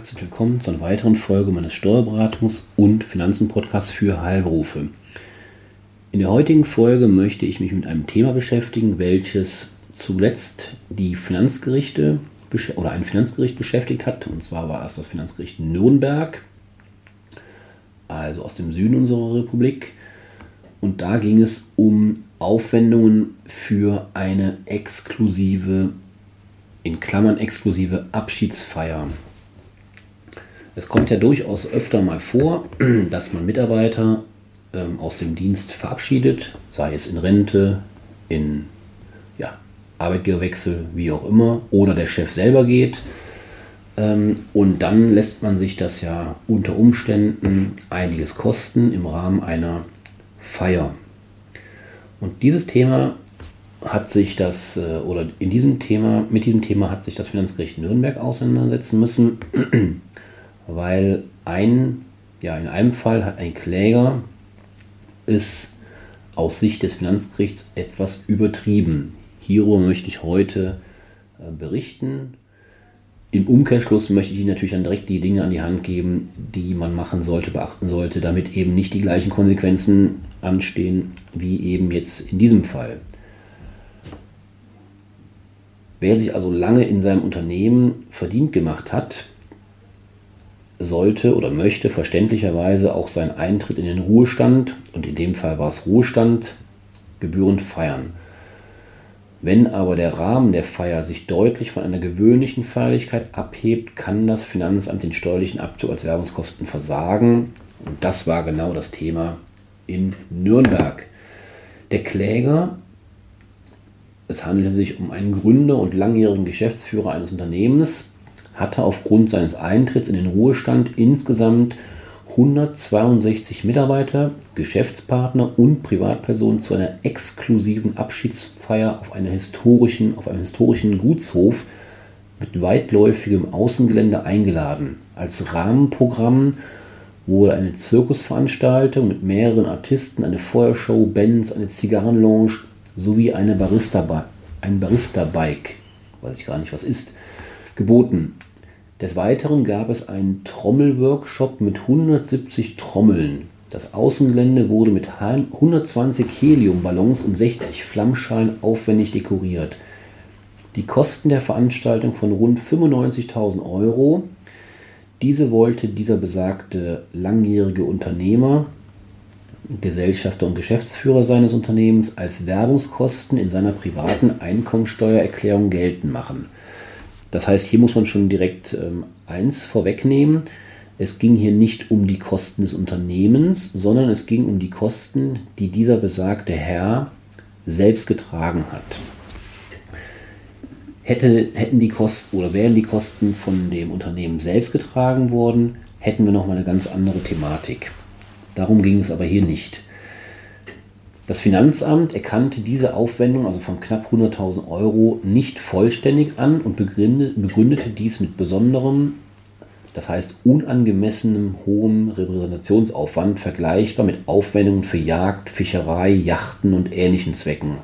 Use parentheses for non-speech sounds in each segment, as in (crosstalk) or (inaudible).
Herzlich willkommen zu einer weiteren Folge meines Steuerberatungs- und Finanzen-Podcasts für Heilberufe. In der heutigen Folge möchte ich mich mit einem Thema beschäftigen, welches zuletzt die Finanzgerichte oder ein Finanzgericht beschäftigt hat. Und zwar war es das Finanzgericht Nürnberg, also aus dem Süden unserer Republik. Und da ging es um Aufwendungen für eine exklusive, in Klammern exklusive Abschiedsfeier. Es kommt ja durchaus öfter mal vor, (clears throat) dass man Mitarbeiter ähm, aus dem Dienst verabschiedet, sei es in Rente, in ja, Arbeitgeberwechsel, wie auch immer, oder der Chef selber geht. Ähm, und dann lässt man sich das ja unter Umständen einiges kosten im Rahmen einer Feier. Und dieses Thema hat sich das, äh, oder in diesem Thema, mit diesem Thema hat sich das Finanzgericht Nürnberg auseinandersetzen müssen, (clears throat) weil ein, ja, in einem Fall hat ein Kläger es aus Sicht des Finanzgerichts etwas übertrieben. Hierüber möchte ich heute äh, berichten. Im Umkehrschluss möchte ich Ihnen natürlich dann direkt die Dinge an die Hand geben, die man machen sollte, beachten sollte, damit eben nicht die gleichen Konsequenzen anstehen wie eben jetzt in diesem Fall. Wer sich also lange in seinem Unternehmen verdient gemacht hat, sollte oder möchte verständlicherweise auch seinen Eintritt in den Ruhestand, und in dem Fall war es Ruhestand, gebührend feiern. Wenn aber der Rahmen der Feier sich deutlich von einer gewöhnlichen Feierlichkeit abhebt, kann das Finanzamt den steuerlichen Abzug als Werbungskosten versagen. Und das war genau das Thema in Nürnberg. Der Kläger, es handelte sich um einen Gründer und langjährigen Geschäftsführer eines Unternehmens, hatte aufgrund seines Eintritts in den Ruhestand insgesamt 162 Mitarbeiter, Geschäftspartner und Privatpersonen zu einer exklusiven Abschiedsfeier auf, einer historischen, auf einem historischen Gutshof mit weitläufigem Außengelände eingeladen. Als Rahmenprogramm wurde eine Zirkusveranstaltung mit mehreren Artisten, eine Feuershow, Bands, eine Zigarrenlounge sowie eine Barista ein Barista-Bike, weiß ich gar nicht was ist, geboten. Des Weiteren gab es einen Trommelworkshop mit 170 Trommeln. Das Außengelände wurde mit 120 Heliumballons und 60 Flammschalen aufwendig dekoriert. Die Kosten der Veranstaltung von rund 95.000 Euro. Diese wollte dieser besagte langjährige Unternehmer, Gesellschafter und Geschäftsführer seines Unternehmens als Werbungskosten in seiner privaten Einkommensteuererklärung geltend machen. Das heißt, hier muss man schon direkt ähm, eins vorwegnehmen. Es ging hier nicht um die Kosten des Unternehmens, sondern es ging um die Kosten, die dieser besagte Herr selbst getragen hat. Hätte, hätten die Kosten oder wären die Kosten von dem Unternehmen selbst getragen worden, hätten wir nochmal eine ganz andere Thematik. Darum ging es aber hier nicht. Das Finanzamt erkannte diese Aufwendung, also von knapp 100.000 Euro, nicht vollständig an und begründete dies mit besonderem, das heißt unangemessenem hohem Repräsentationsaufwand, vergleichbar mit Aufwendungen für Jagd, Fischerei, Yachten und ähnlichen Zwecken.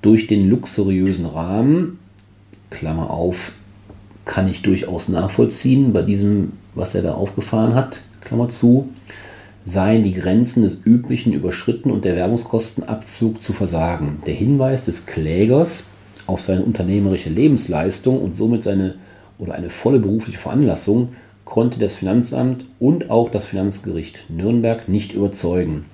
Durch den luxuriösen Rahmen, Klammer auf, kann ich durchaus nachvollziehen bei diesem, was er da aufgefahren hat, Klammer zu, seien die Grenzen des Üblichen überschritten und der Werbungskostenabzug zu versagen. Der Hinweis des Klägers auf seine unternehmerische Lebensleistung und somit seine oder eine volle berufliche Veranlassung konnte das Finanzamt und auch das Finanzgericht Nürnberg nicht überzeugen.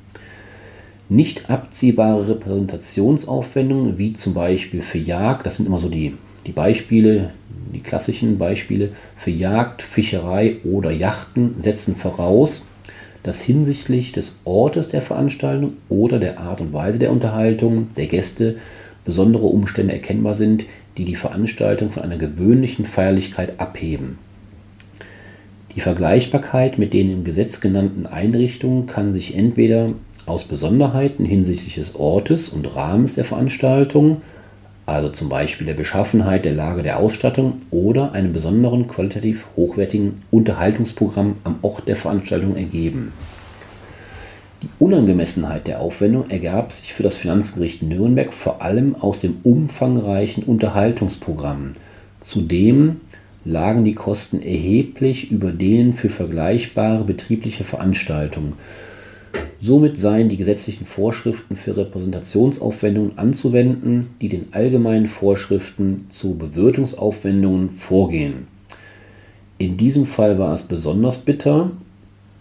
Nicht abziehbare Repräsentationsaufwendungen, wie zum Beispiel für Jagd, das sind immer so die, die Beispiele, die klassischen Beispiele, für Jagd, Fischerei oder Yachten setzen voraus, dass hinsichtlich des Ortes der Veranstaltung oder der Art und Weise der Unterhaltung der Gäste besondere Umstände erkennbar sind, die die Veranstaltung von einer gewöhnlichen Feierlichkeit abheben. Die Vergleichbarkeit mit den im Gesetz genannten Einrichtungen kann sich entweder aus Besonderheiten hinsichtlich des Ortes und Rahmens der Veranstaltung also zum Beispiel der Beschaffenheit der Lage der Ausstattung oder einem besonderen qualitativ hochwertigen Unterhaltungsprogramm am Ort der Veranstaltung ergeben. Die Unangemessenheit der Aufwendung ergab sich für das Finanzgericht Nürnberg vor allem aus dem umfangreichen Unterhaltungsprogramm, zu dem lagen die Kosten erheblich über denen für vergleichbare betriebliche Veranstaltungen. Somit seien die gesetzlichen Vorschriften für Repräsentationsaufwendungen anzuwenden, die den allgemeinen Vorschriften zu Bewirtungsaufwendungen vorgehen. In diesem Fall war es besonders bitter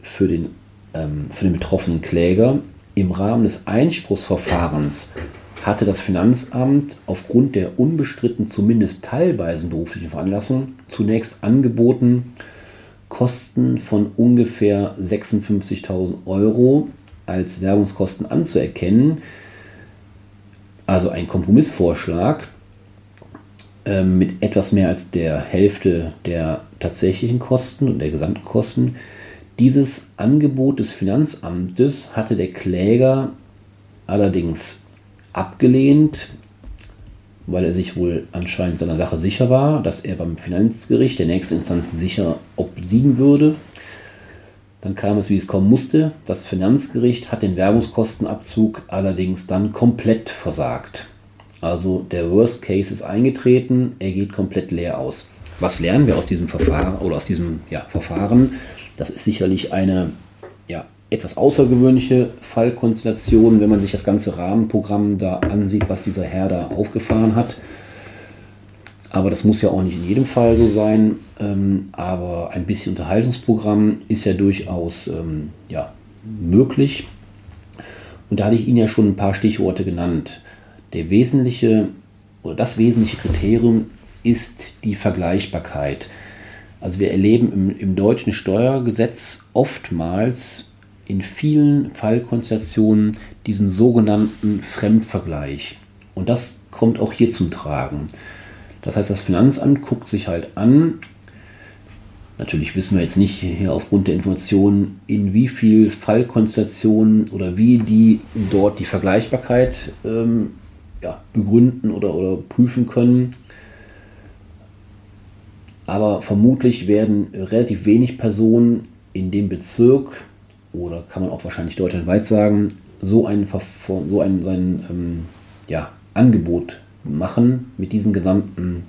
für den, ähm, für den betroffenen Kläger. Im Rahmen des Einspruchsverfahrens hatte das Finanzamt aufgrund der unbestritten zumindest teilweisen beruflichen Veranlassung zunächst angeboten, Kosten von ungefähr 56.000 Euro als Werbungskosten anzuerkennen. Also ein Kompromissvorschlag äh, mit etwas mehr als der Hälfte der tatsächlichen Kosten und der gesamten Kosten. Dieses Angebot des Finanzamtes hatte der Kläger allerdings abgelehnt, weil er sich wohl anscheinend seiner Sache sicher war, dass er beim Finanzgericht der nächsten Instanz sicher obsiegen würde. Dann kam es, wie es kommen musste. Das Finanzgericht hat den Werbungskostenabzug allerdings dann komplett versagt. Also der Worst Case ist eingetreten, er geht komplett leer aus. Was lernen wir aus diesem Verfahren oder aus diesem ja, Verfahren? Das ist sicherlich eine ja, etwas außergewöhnliche Fallkonstellation, wenn man sich das ganze Rahmenprogramm da ansieht, was dieser Herr da aufgefahren hat. Aber das muss ja auch nicht in jedem Fall so sein. Ähm, aber ein bisschen Unterhaltungsprogramm ist ja durchaus ähm, ja, möglich. Und da hatte ich Ihnen ja schon ein paar Stichworte genannt. Der wesentliche oder das wesentliche Kriterium ist die Vergleichbarkeit. Also wir erleben im, im deutschen Steuergesetz oftmals in vielen Fallkonstellationen diesen sogenannten Fremdvergleich. Und das kommt auch hier zum Tragen. Das heißt, das Finanzamt guckt sich halt an, natürlich wissen wir jetzt nicht hier aufgrund der Informationen, in wie viel Fallkonstellationen oder wie die dort die Vergleichbarkeit ähm, ja, begründen oder, oder prüfen können. Aber vermutlich werden relativ wenig Personen in dem Bezirk oder kann man auch wahrscheinlich deutschlandweit sagen, so ein, so ein, ähm, ja, Angebot machen mit diesen gesamten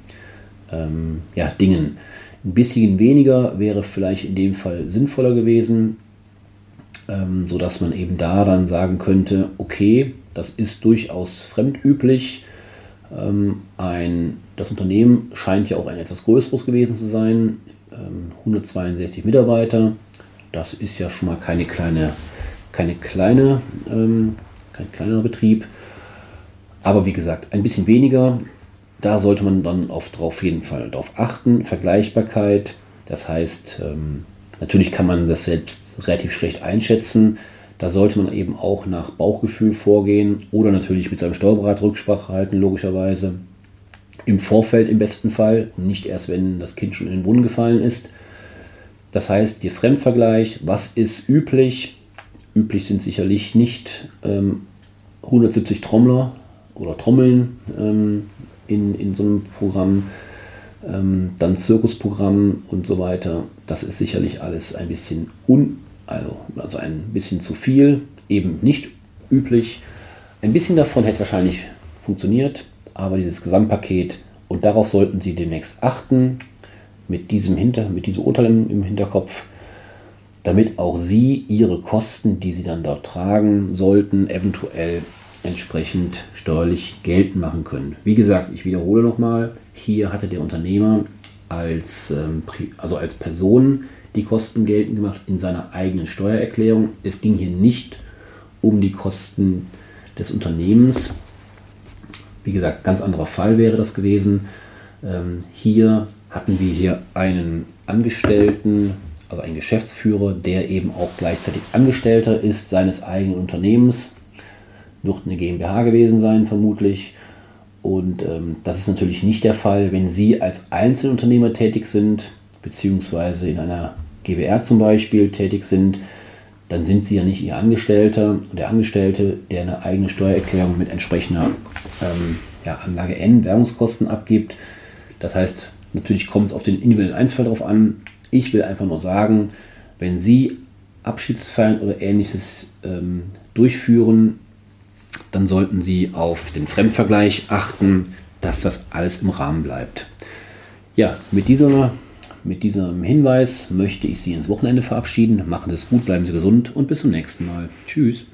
ähm, ja, Dingen. Ein bisschen weniger wäre vielleicht in dem Fall sinnvoller gewesen, ähm, sodass man eben da dann sagen könnte, okay, das ist durchaus fremdüblich. Ähm, ein, das Unternehmen scheint ja auch ein etwas größeres gewesen zu sein, ähm, 162 Mitarbeiter das ist ja schon mal keine kleine, keine kleine, ähm, kein kleinerer Betrieb. Aber wie gesagt, ein bisschen weniger. Da sollte man dann auf, auf jeden Fall darauf achten. Vergleichbarkeit. Das heißt, ähm, natürlich kann man das selbst relativ schlecht einschätzen. Da sollte man eben auch nach Bauchgefühl vorgehen oder natürlich mit seinem Steuerberater Rücksprache halten, logischerweise. Im Vorfeld im besten Fall und nicht erst, wenn das Kind schon in den Brunnen gefallen ist. Das heißt, der Fremdvergleich, was ist üblich? Üblich sind sicherlich nicht ähm, 170 Trommler oder Trommeln ähm, in, in so einem Programm, ähm, dann Zirkusprogramm und so weiter. Das ist sicherlich alles ein bisschen un, also, also ein bisschen zu viel, eben nicht üblich. Ein bisschen davon hätte wahrscheinlich funktioniert, aber dieses Gesamtpaket und darauf sollten Sie demnächst achten mit diesem, Hinter, mit diesem Urteil im Hinterkopf, damit auch Sie Ihre Kosten, die Sie dann dort tragen sollten, eventuell entsprechend steuerlich geltend machen können. Wie gesagt, ich wiederhole nochmal, hier hatte der Unternehmer als, ähm, also als Person die Kosten geltend gemacht in seiner eigenen Steuererklärung. Es ging hier nicht um die Kosten des Unternehmens. Wie gesagt, ganz anderer Fall wäre das gewesen. Ähm, hier hatten wir hier einen Angestellten, also einen Geschäftsführer, der eben auch gleichzeitig Angestellter ist seines eigenen Unternehmens. Wird eine GmbH gewesen sein, vermutlich. Und ähm, das ist natürlich nicht der Fall, wenn Sie als Einzelunternehmer tätig sind, beziehungsweise in einer GBR zum Beispiel tätig sind, dann sind Sie ja nicht Ihr Angestellter. Der Angestellte, der eine eigene Steuererklärung mit entsprechender ähm, ja, Anlage N Währungskosten abgibt, das heißt, natürlich kommt es auf den individuellen Einzelfall drauf an. Ich will einfach nur sagen, wenn Sie Abschiedsfeiern oder ähnliches ähm, durchführen, dann sollten Sie auf den Fremdvergleich achten, dass das alles im Rahmen bleibt. Ja, mit dieser mit diesem Hinweis möchte ich Sie ins Wochenende verabschieden. Machen Sie es gut, bleiben Sie gesund und bis zum nächsten Mal. Tschüss.